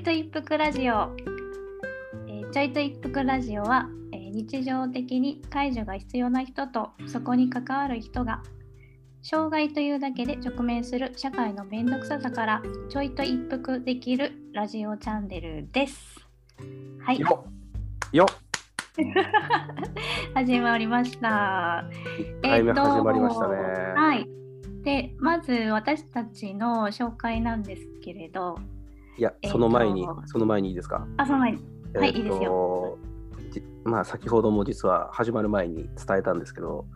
いと一服ラジオ、えーちょいと一服ラジオは、えー日常的に介助が必要な人とそこに関わる人が障害というだけで直面する社会の面倒くささからちょいと一服できるラジオチャンネルです。はい、よっよっ 始まりました。1回目始まりましたね。はい。で、まず私たちの紹介なんですけれど、いやその前に、その前にいいですか？あ、その前に、はいいいですよじまあ、先ほども実は始まる前に伝えたんですけど、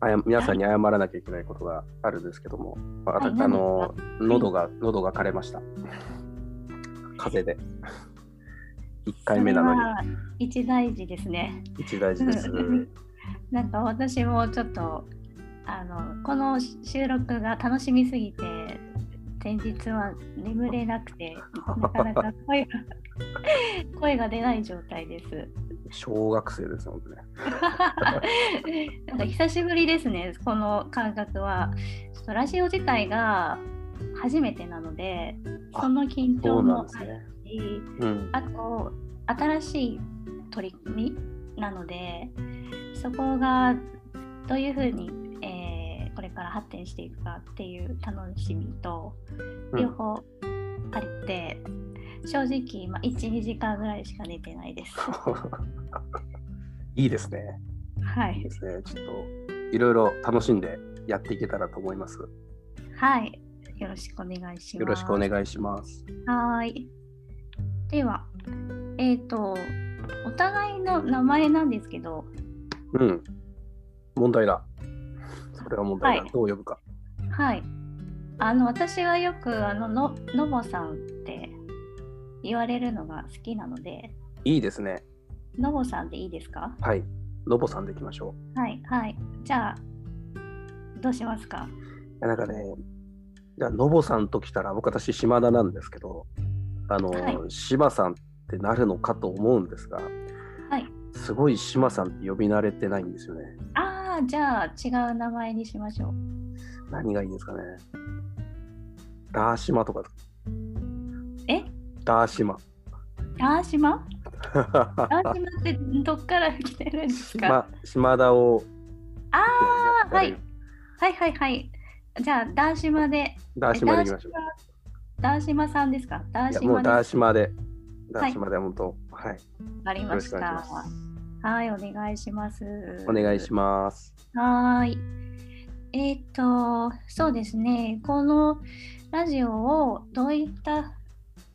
あや皆さんに謝らなきゃいけないことがあるんですけども、まあはいあの喉が、喉が枯れました。風邪で。1回目なのに一大事ですね。一大事です。なんか私もちょっとあのこの収録が楽しみすぎて前日は眠れなくてなかなか声が 声が出ない状態です。小学生です本当ね。なんか久しぶりですねこの感覚は。ちょっとラジオ自体が初めてなのであその緊張もあるなんですね。し、うん。あと新しい取り組みなのでそこがどういうふうに、から発展していくかっていう楽しみとうん両方あって、正直、まあ、12時間ぐらいしか寝てないです。いいですね。はいいいで、すね。ちょっといろいろ楽しんでやっていけたらと思います。はい、よろしくお願いします。よろしくお願いします。はーい。では、えっ、と、お互いの名前なんですけど、うん。問題だ。それは問題だ。はいどう呼ぶか。はい。あの、私はよく、あの、の、のぼさんって言われるのが好きなので、いいですね。のぼさんでいいですか？はい。のぼさんでいきましょはい、はい。じゃあ、どうしますか？なんかね、じゃあ、のぼさんときたら、僕私、島田なんですけど、あの、はい島さんってなるのかと思うんですが、はい。すごい島さんって呼び慣れてないんですよね。ああ、じゃあ、違う名前にしましょう。何がいいんですかね。ダーシマとか、え？ダーシマ。ダーシマ？ダーシマってどっから来てるんですか？島島田を。ああ、はいや。はいはいはい。じゃあ、ダーシマで。ダーシマでいきましょう。ダーシマさんですか？ダーいやもうダーシマで。ダーシマで本当、はい。わかりました。はい、お願いします。お願いします。はーい。えっ、と、そうですね。このラジオをどういった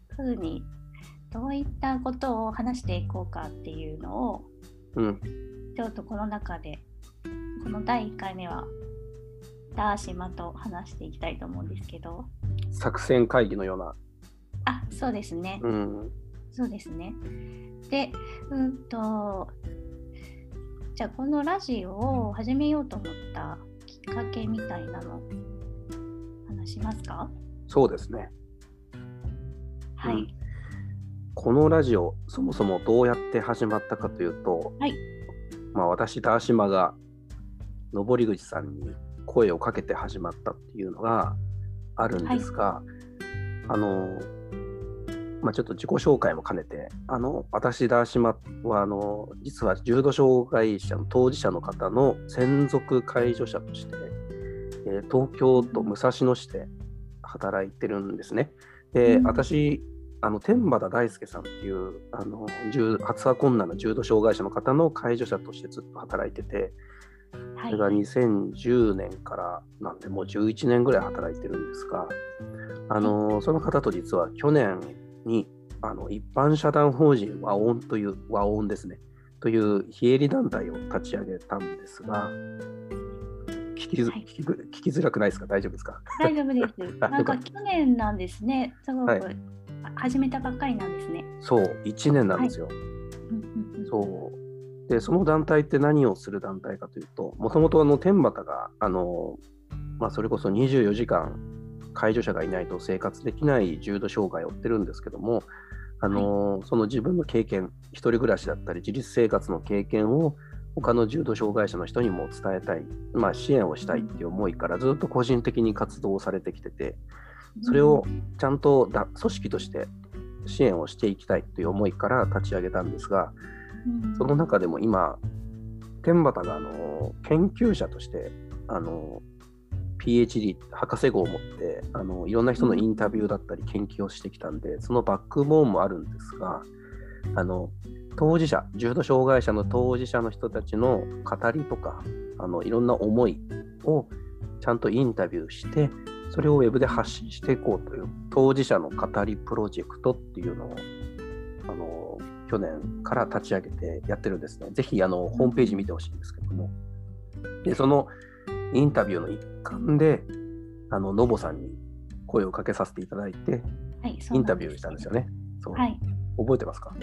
ふうに、どういったことを話していこうかっていうのを、うん。ちょっとこの中で、この第1回目は、ダーシマと話していきたいと思うんですけど、作戦会議のような。あ、そうですね。うん。そうですね。で、うんと、じゃあこのラジオを始めようと思ったきっかけみたいなの話しますか？そうですね。はい。うんこのラジオ、そもそもどうやって始まったかというと、はいまあ私、ダーシマが登口さんに声をかけて始まったっていうのがあるんですが、あの、まあ、ちょっと自己紹介も兼ねて、あの私、ダーシマはあの実は重度障害者の当事者の方の専属介助者として、えー東京都武蔵野市で働いてるんですね。で、うん。私、あの天畠大輔さんっていうあの重発話困難な重度障害者の方の介助者としてずっと働いてて、はい。それが2010年からなんでもう11年ぐらい働いてるんですが、あのその方と実は去年にあの一般社団法人和音という和音ですね。という非営利団体を立ち上げたんですが聞きづはい。聞きづ聞きづらくないですか？大丈夫ですか？大丈夫です。あなんか去年なんですね。すごく、始めたばっかりなんですね。そう1年なんですよ、そう。でその団体って何をする団体かというともともとあの天畠があの、まあ、それこそ24時間介助者がいないと生活できない重度障害を負ってるんですけどもあの、その自分の経験一人暮らしだったり自立生活の経験を他の重度障害者の人にも伝えたい、まあ、支援をしたいっていう思いからずっと個人的に活動をされてきててそれをちゃんとだ組織として、支援をしていきたいという思いから立ち上げたんですが、うん。その中でも今、天畠があの研究者としてあの PhD 博士号を持ってあのいろんな人のインタビューだったり研究をしてきたんで、そのバックボーンもあるんですが、あの当事者、重度障害者の当事者の人たちの語りとか、あのいろんな思いをちゃんとインタビューして、それをウェブで発信していこうという当事者の語りプロジェクトっていうのをあの去年から立ち上げてやってるんですね。ぜひあのホームページ見てほしいんですけども。で、そのインタビューの一環で、あの、ノボさんに声をかけさせていただいて、はい、インタビューしたんですよね。そう。はい、覚えてますか？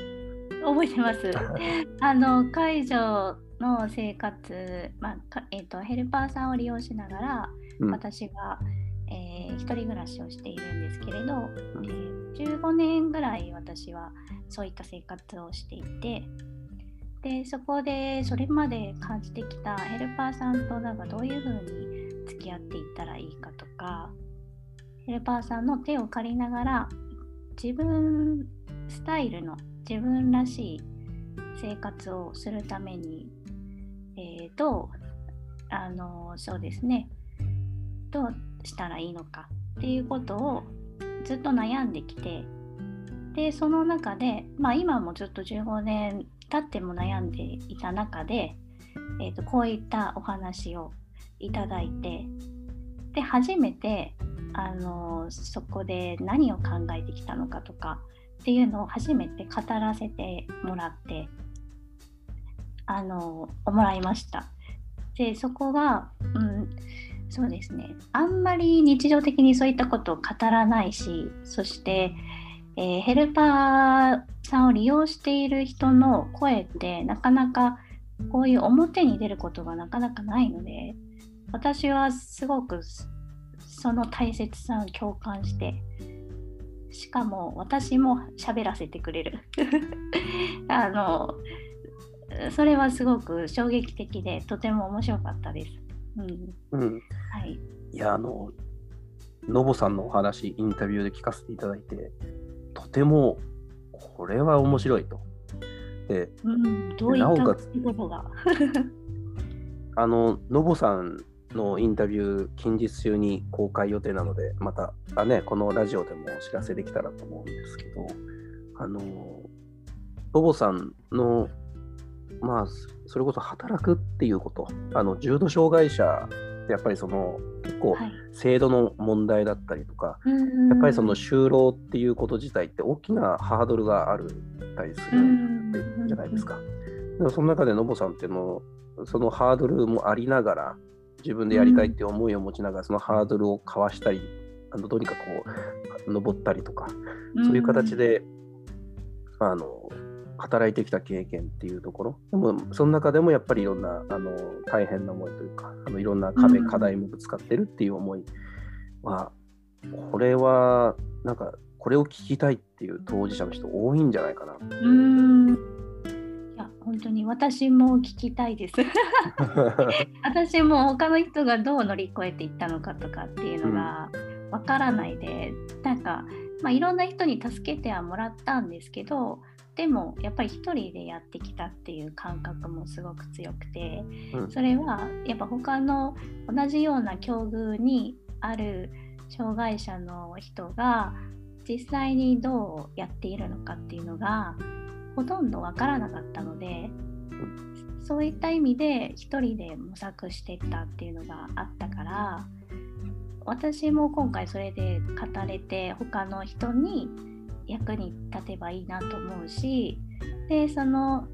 覚えてます。あの介助の生活、まあかえー、とヘルパーさんを利用しながら、うん。私が、えー一人暮らしをしているんですけれど、えー15年ぐらい私はそういった生活をしていてでそこでそれまで感じてきたヘルパーさんとなんかどういうふうに付き合っていったらいいかとかヘルパーさんの手を借りながら自分スタイルの自分らしい生活をするために、えーどうあのそうですね。どうしたらいいのかっていうことをずっと悩んできてでその中で、まあ、今もずっと15年経っても悩んでいた中で、えーとこういったお話をいただいてで初めてあのそこで何を考えてきたのかとかっていうのを初めて語らせてもらってあのもらいました。でそこが、うん、そうですねあんまり日常的にそういったことを語らないしそして、えーヘルパーさんを利用している人の声ってなかなかこういう表に出ることがなかなかないので私はすごくその大切さを共感してしかも私も喋らせてくれる あのそれはすごく衝撃的でとても面白かったです。うんうん。はい、いや、あの、ノボさんのお話、インタビューで聞かせていただいて、とても、これは面白いと。で、うん、どういっころが？あの、ノボさんのインタビュー、近日中に公開予定なので、また、あね、このラジオでもお知らせできたらと思うんですけど、あの、ノボさんの、まあ、それこそ働くっていうこと、あの、重度障害者ってやっぱりその、結構、はい、制度の問題だったりとか、うんやっぱりその就労っていうこと自体って大きなハードルがあるたりするじゃないですか。でもその中でノボさんっていうのそのハードルもありながら自分でやりたいって思いを持ちながらそのハードルをかわしたりあのどうにかこう登ったりとかそういう形で、あの働いてきた経験っていうところ。でもその中でもやっぱりいろんなあの大変な思いというかあのいろんな壁、うん。課題もぶつかってるっていう思いはこれはなんかこれを聞きたいっていう当事者の人多いんじゃないかな。うん。いや本当に私も聞きたいです。私も他の人がどう乗り越えていったのかとかっていうのがわからないで、なんか、まあ、いろんな人に助けてはもらったんですけどでもやっぱり一人でやってきたっていう感覚もすごく強くてうん。それはやっぱ他の同じような境遇にある障害者の人が実際にどうやっているのかっていうのがほとんどわからなかったのでそういった意味で一人で模索していったっていうのがあったから私も今回それで語れて他の人に役に立てばいいなと思うしでその、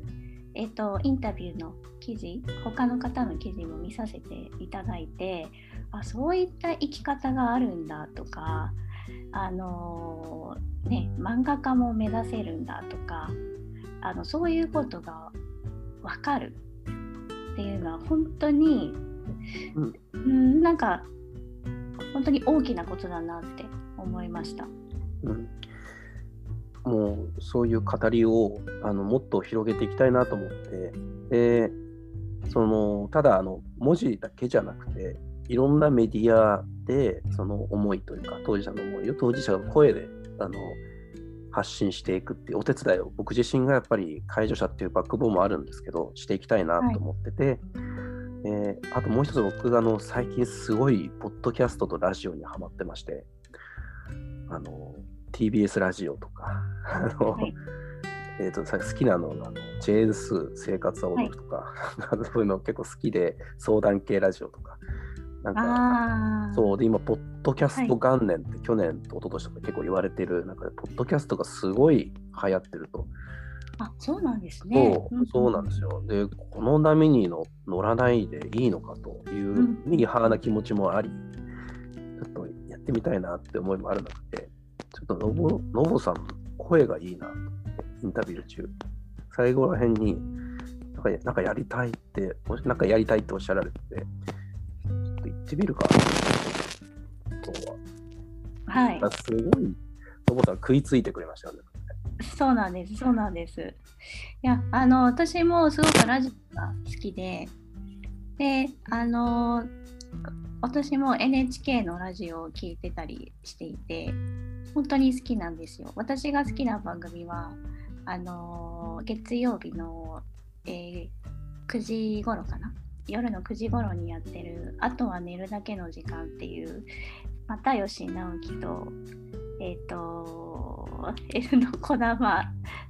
えっとインタビューの記事他の方の記事も見させていただいてあそういった生き方があるんだとかあのね漫画家も目指せるんだとかあのそういうことが分かるっていうのは本当に、うんうん、なんか本当に大きなことだなって思いました。うんもうそういう語りをあのもっと広げていきたいなと思ってでそのただあの文字だけじゃなくていろんなメディアでその思いというか当事者の思いを当事者の声であの発信していくっていうお手伝いを僕自身がやっぱり介助者っていうバックボーンもあるんですけどしていきたいなと思ってて、はい、えー、あともう一つ僕があの最近すごいポッドキャストとラジオにはまってましてあの TBS ラジオとかあの、はい、えーと、好きなのあのジェーンス生活は踊るとか、はい、そういうの結構好きで相談系ラジオとかなんかそうで今ポッドキャスト元年って去年と一昨年とか結構言われてる中でポッドキャストがすごい流行ってると。あそうなんですね。そう,、そうなんですよ。でこの波にの乗らないでいいのかというミーハーな気持ちもあり、ちょっとやってみたいなって思いもある中でちょっとのぼのぼさん声がいいなとインタビュー中最後らへんになんかなんかやりたいってなんかやりたいっておっしゃられててと行ってみるかとは。はい。すごい、ともさん食いついてくれましたね。そうなんです、そうなんです。いや、あの、私もすごくラジオが好きで、で、あの、私も NHK のラジオを聞いてたりしていて、本当に好きなんですよ。私が好きな番組は、あの、月曜日の、えー、9時頃かな？夜の9時頃にやってる「あとは寝るだけの時間」っていう又吉直樹とえっ、ー、とエルの児玉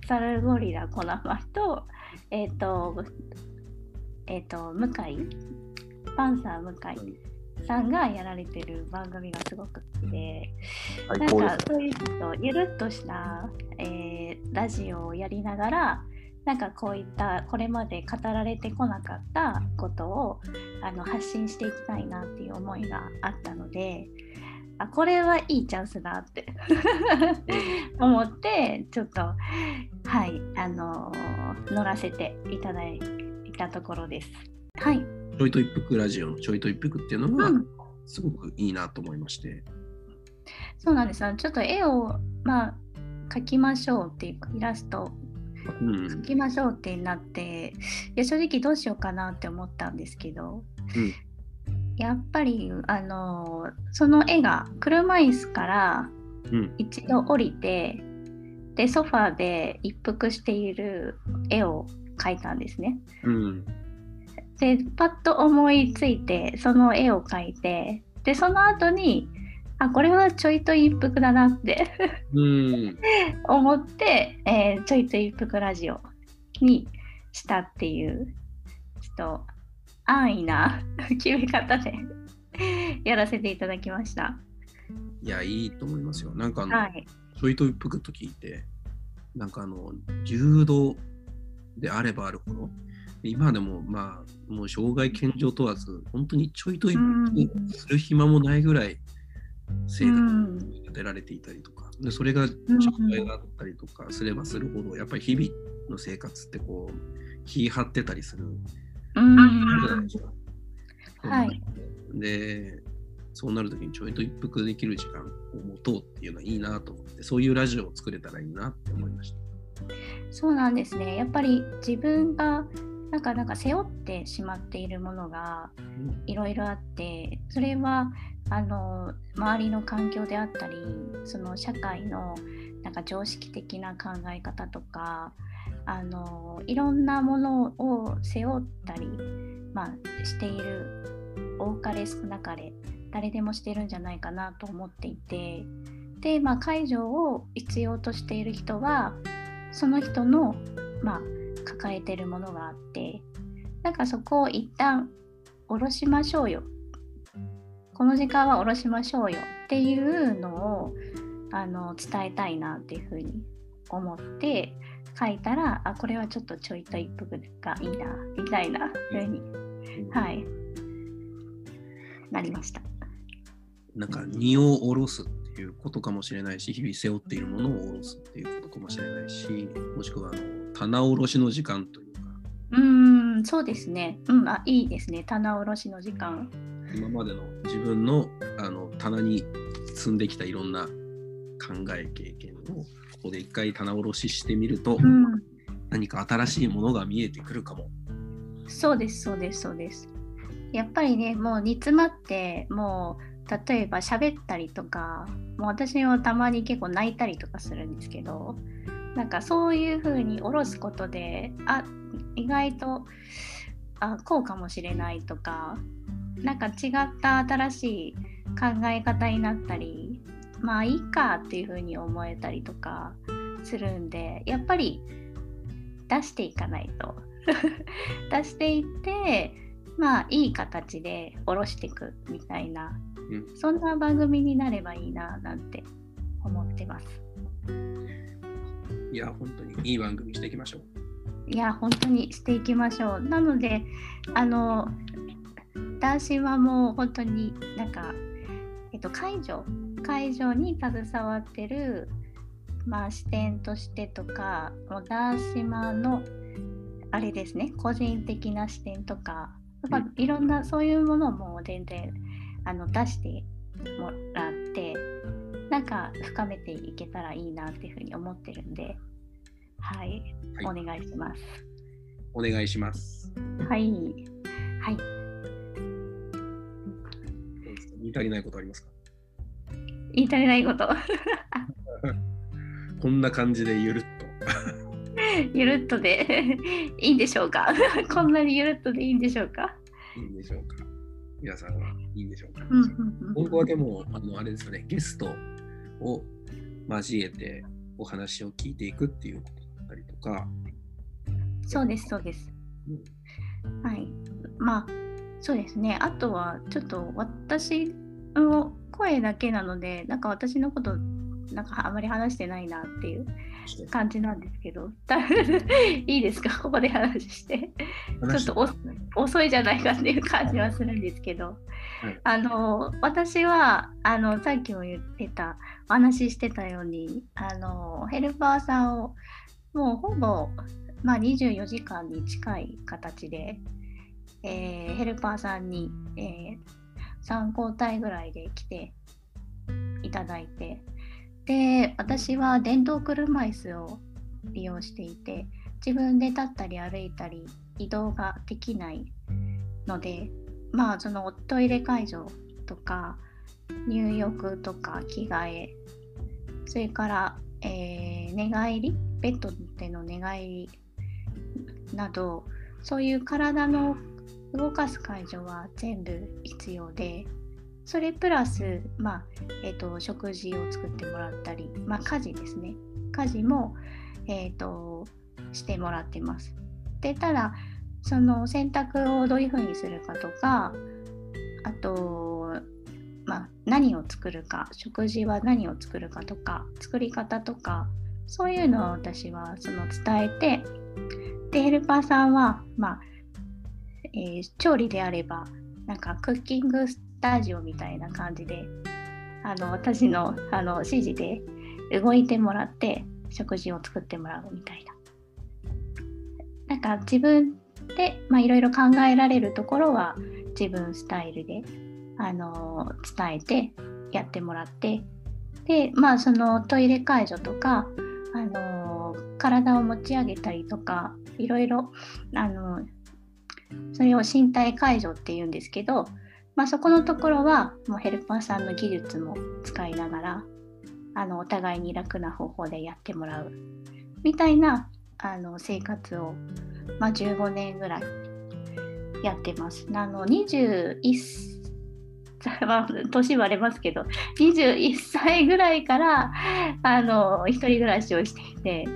サルゴリラ児玉とえっ、ー、とえっ、ー、と向井？パンサー向井。さんがやられてる番組がすごく好きで、なんかそういうとゆるっとした、えー、ラジオをやりながらなんかこういったこれまで語られてこなかったことをあの発信していきたいなっていう思いがあったのであこれはいいチャンスだって 思ってちょっとはいあの乗らせていただいたところです。はい。ちょいと一服ラジオのちょいと一服っていうのが、すごくいいなと思いまして。そうなんです。ちょっと絵をまあ描きましょうっていうイラスト書きましょうってなって、いや正直どうしようかなって思ったんですけど、うん、やっぱりあのその絵が車椅子から一度降りて、うん、でソファーで一服している絵を描いたんですね。うん、でパッと思いついてその絵を描いてでその後にあこれはちょいと一服だなって 思って、えー、ちょいと一服ラジオにしたっていうちょっと安易な 決め方で やらせていただきました。いや、いいと思いますよ。なんかあの、はい、ちょいと一服と聞いて、なんかあの、柔道であればあるほど、今でもまあ、もう障害健常問わず、本当にちょいと一服する暇もないぐらい、生活に立てられていたりとか、でそれが障害があったりとかすればするほど、やっぱり日々の生活ってこう気張ってたりする。じゃないですか。はい、でそうなるときにちょいと一服できる時間を持とうっていうのはいいなと思ってそういうラジオを作れたらいいなって思いました。そうなんですね。やっぱり自分がなんかなんか背負ってしまっているものがいろいろあってそれはあの周りの環境であったりその社会のなんか常識的な考え方とかあのいろんなものを背負ったり、まあ、している多かれ少なかれ誰でもしてるんじゃないかなと思っていてで、まあ、介助を必要としている人はその人の、まあ、抱えてるものがあってなんかそこを一旦下ろしましょうよ。この時間は下ろしましょうよっていうのをあの伝えたいなっていうふうに思って書いたらあこれはちょっとちょいと一服がいいなみたいなふうに、はい。なりました。なんか荷を下ろすっていうことかもしれないし日々背負っているものを下ろすっていうことかもしれないしもしくはあの棚卸しの時間といううんそうですねうんあいいですね棚卸しの時間今までの自分のあの棚に積んできたいろんな考え経験をここで一回棚卸ししてみると、うん、何か新しいものが見えてくるかも。そうですそうですそうです。やっぱりねもう煮詰まってもう例えば喋ったりとかもう私はたまに結構泣いたりとかするんですけどなんかそういう風に下ろすことであ意外とあこうかもしれないとかなんか違った新しい考え方になったりまあいいかっていう風に思えたりとかするんでやっぱり出していかないと 出していってまあいい形で下ろしていくみたいな、うん、そんな番組になればいいななんて思ってます。いや本当にいい番組していきましょう。いや本当にしていきましょう。なのであの男子はもう本当になんか、えっと、会場会場に携わってる、まあ、視点としてとかもうダーシマのあれですね個人的な視点とかやっぱいろんなそういうものも全然あの出してもらってなんか深めていけたらいいなっていうふうに思ってるんで、はい、はい、お願いします。お願いします。はい。はい。言い足りないことありますか？言い足りないこと。こんな感じでゆるっと。ゆるっとでいいんでしょうか？こんなにゆるっとでいいんでしょうか？いいんでしょうか皆さんはいいんでしょうか、今後はでも、あのあれですよね、ゲストを交えてお話を聞いていくっていうことだったりとか。そうです、そうです。うん、はい。まあ、そうですね。あとは、ちょっと私の声だけなので、なんか私のことなんかあまり話してないなっていう感じなんですけど、いいですか、ここで話して。ちょっと遅いじゃないかっていう感じはするんですけど、はい、あの私はあのさっきも言ってた、お話ししてたように、あのヘルパーさんをもうほぼ、まあ、24時間に近い形で、えー、ヘルパーさんに、えー、3交代ぐらいで来ていただいて、で私は電動車椅子を利用していて自分で立ったり歩いたり移動ができないのでまあそのトイレ介助とか入浴とか着替え。それから、えー、寝返り？ベッドでの寝返りなどそういう体の動かす介助は全部必要でそれプラス、まあえーと、食事を作ってもらったり、まあ、家事ですね。家事も、えーと、してもらってます。でただその選択をどういうふうにするかとかあと、まあ、何を作るか食事は何を作るかとか作り方とかそういうのを私はその伝えてでヘルパーさんは、まあえー、調理であればなんかクッキングスタジオみたいな感じであの私のあの指示で動いてもらって食事を作ってもらうみたいな。なんか自分でいろいろ考えられるところは自分スタイルであの伝えてやってもらってでまあそのトイレ介助とかあの体を持ち上げたりとかいろいろあのそれを身体介助っていうんですけどまあ、そこのところはもうヘルパーさんの技術も使いながらあのお互いに楽な方法でやってもらうみたいなあの生活を、まあ、15年ぐらいやってます。あの21 まあ、年割れますけど21歳ぐらいからあの一人暮らしをしていて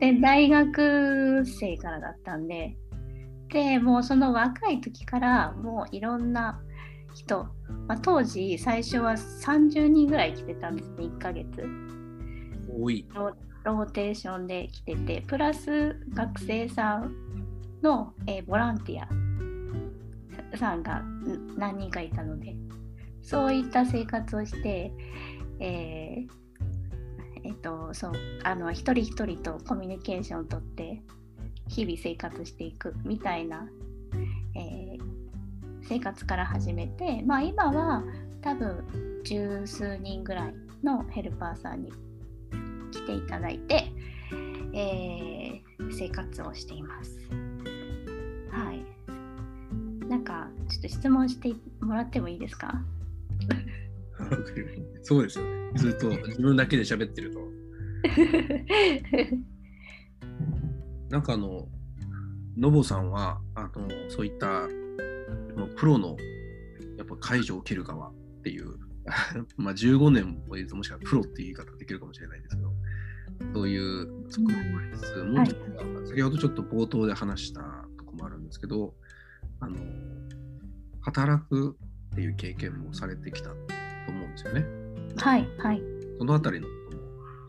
で大学生からだったんででもうその若い時からもういろんな人、まあ、当時最初は30人ぐらい来てたんですね1ヶ月。多い。ローテーションで来ててプラス学生さんの、えー、ボランティアさんが何人かいたのでそういった生活をして、えーえっと、そうあの一人一人とコミュニケーションをとって日々生活していくみたいな、えー、生活から始めて、まあ、今は多分十数人ぐらいのヘルパーさんに来ていただいて、えー、生活をしています。はい。なんかちょっと質問してもらってもいいですか？そうですよね。ずっと自分だけで喋ってると。なんかあの、のぼさんは、あの、そういったプロのやっぱ解除を受ける側っていう、まあ15年もいるともしかしたらプロっていう言い方できるかもしれないですけど、そういう側面もありつつ、もうちょっと、先ほどちょっと冒頭で話したとこもあるんですけど、あの、働くっていう経験もされてきたと思うんですよね。はい、はい。そのあたりのことも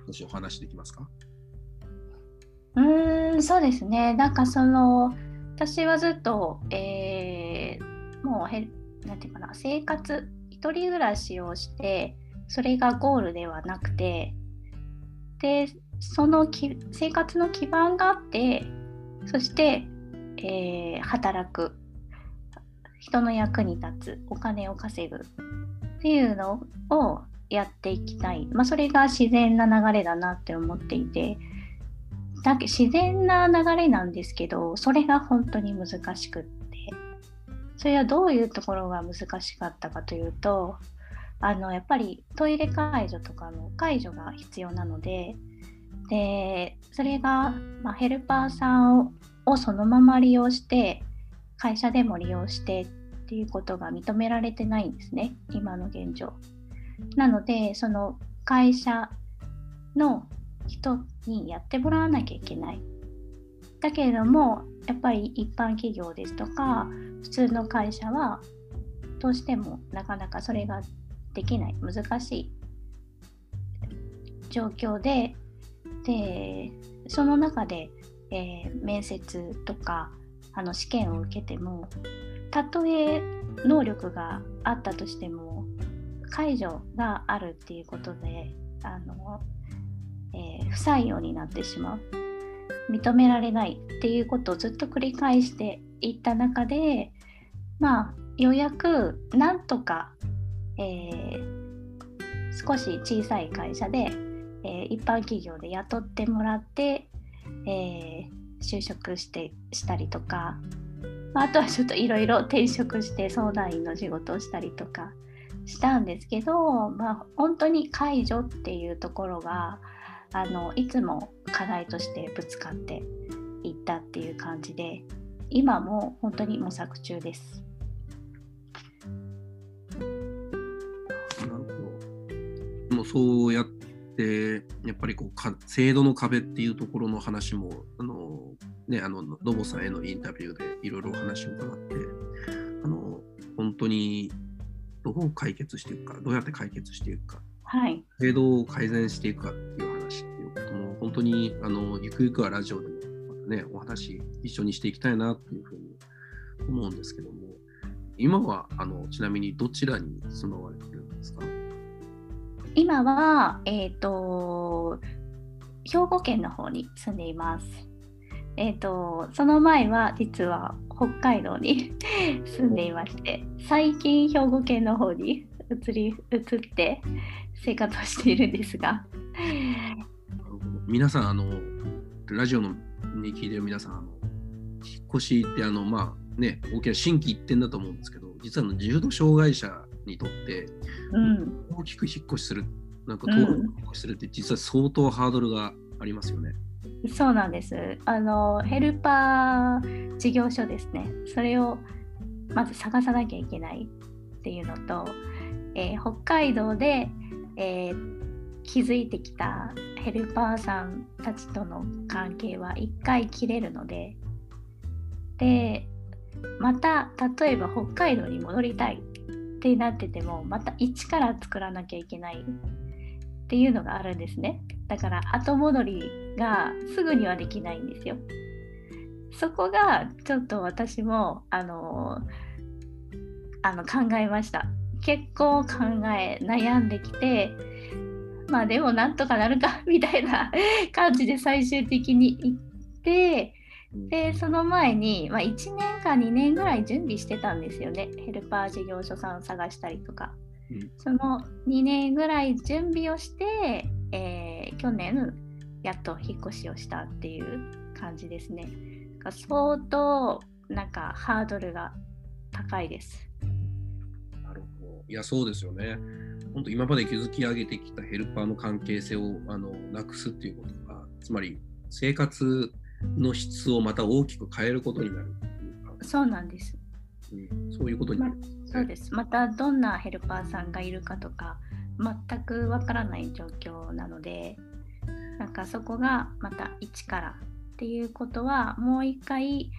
少しお話できますか？うん、そうですね。なんかその、私はずっと、えー、もうへ、なんていうかな、生活、一人暮らしをして、それがゴールではなくて、で、そのき生活の基盤があって、そして、えー、働く、人の役に立つ、お金を稼ぐっていうのをやっていきたい。まあ、それが自然な流れだなって思っていて、だけ自然な流れなんですけどそれが本当に難しくって。それはどういうところが難しかったかというとあのやっぱりトイレ介助とかの介助が必要なので。でそれが、まあ、ヘルパーさんをそのまま利用して会社でも利用してっていうことが認められてないんですね今の現状。なのでその会社の人にやってもらわなきゃいけない。だけれどもやっぱり一般企業ですとか普通の会社はどうしてもなかなかそれができない難しい状況ででその中で、えー、面接とかあの試験を受けてもたとえ能力があったとしても解除があるっていうことであのえー、不採用になってしまう。認められないっていうことをずっと繰り返していった中でまあようやくなんとか、えー、少し小さい会社で、えー、一般企業で雇ってもらって、え就職してしたりとかあとはちょっといろいろ転職して相談員の仕事をしたりとかしたんですけど、まあ、本当に解除っていうところがあのいつも課題としてぶつかっていったっていう感じで今も本当に模索中です。なるほど。もうそうやっやっぱりこうか制度の壁っていうところの話もあのねあのノボさんへのインタビューでいろいろお話を伺ってあの本当にどう解決していくかどうやって解決していくか、はい、制度を改善していくかっていう本当にあのゆくゆくはラジオでもまたねお話一緒にしていきたいなというふうに思うんですけども今はあのちなみにどちらに住まわれてるんですか？今は、えっ、ー、と兵庫県の方に住んでいます。えっ、ー、とその前は実は北海道に 住んでいまして最近兵庫県の方に移り移って生活をしているんですが皆さん、あの、ラジオのに聞いてる皆さん、あの引っ越しってあの、まあね、大きな新規一点だと思うんですけど、実はあの重度障害者にとって、うん、大きく引っ越しする、なんか登録引っ越しするって、実は相当ハードルがありますよね。そうなんです。あのヘルパー事業所ですね。それをまず探さなきゃいけないっていうのと、えー、北海道で、えー、築いてきたヘルパーさんたちとの関係は一回切れるのででまた例えば北海道に戻りたいってなっててもまた一から作らなきゃいけないっていうのがあるんですね。だから後戻りがすぐにはできないんですよ。そこがちょっと私もあのあの考えました。結構考え悩んできてまあでもなんとかなるかみたいな感じで最終的に行ってでその前に、まあ、1年か2年ぐらい準備してたんですよね。ヘルパー事業所さん探したりとか、うん、その2年ぐらい準備をして、えー、去年やっと引っ越しをしたっていう感じですね。相当なんかハードルが高いです。なるほど。いや、そうですよね。本当、今まで築き上げてきたヘルパーの関係性をあのなくすっていうことが、つまり生活の質をまた大きく変えることになるそうなんです。うん、そういうことになります、ねま、そうです。またどんなヘルパーさんがいるかとか、全くわからない状況なので、なんかそこがまた一からっていうことは、もう一回、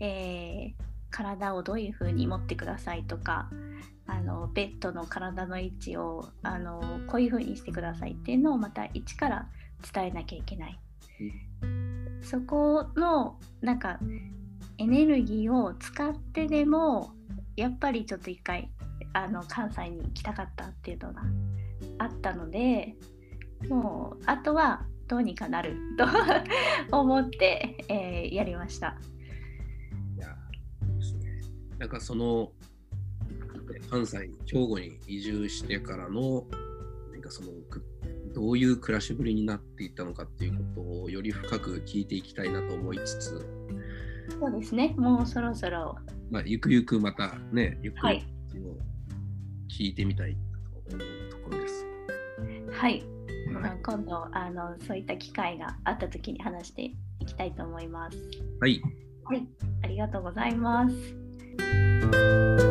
えー、体をどういうふうに持ってくださいとか、あのベッドの体の位置をあのこういうふうにしてくださいっていうのをまた一から伝えなきゃいけない。そこのなんかエネルギーを使ってでもやっぱりちょっと一回あの関西に行きたかったっていうのがあったのでもうあとはどうにかなると 思って、えー、やりました。いやですね、なんかその関西兵庫に移住してからのなんかそのどういう暮らしぶりになっていったのかっていうことをより深く聞いていきたいなと思いつつそうですねもうそろそろ、まあ、ゆくゆくまたねゆっくり聞いてみたいと思うところです。はい、はい、今度あのそういった機会があった時に話していきたいと思います。はい、はい、ありがとうございます。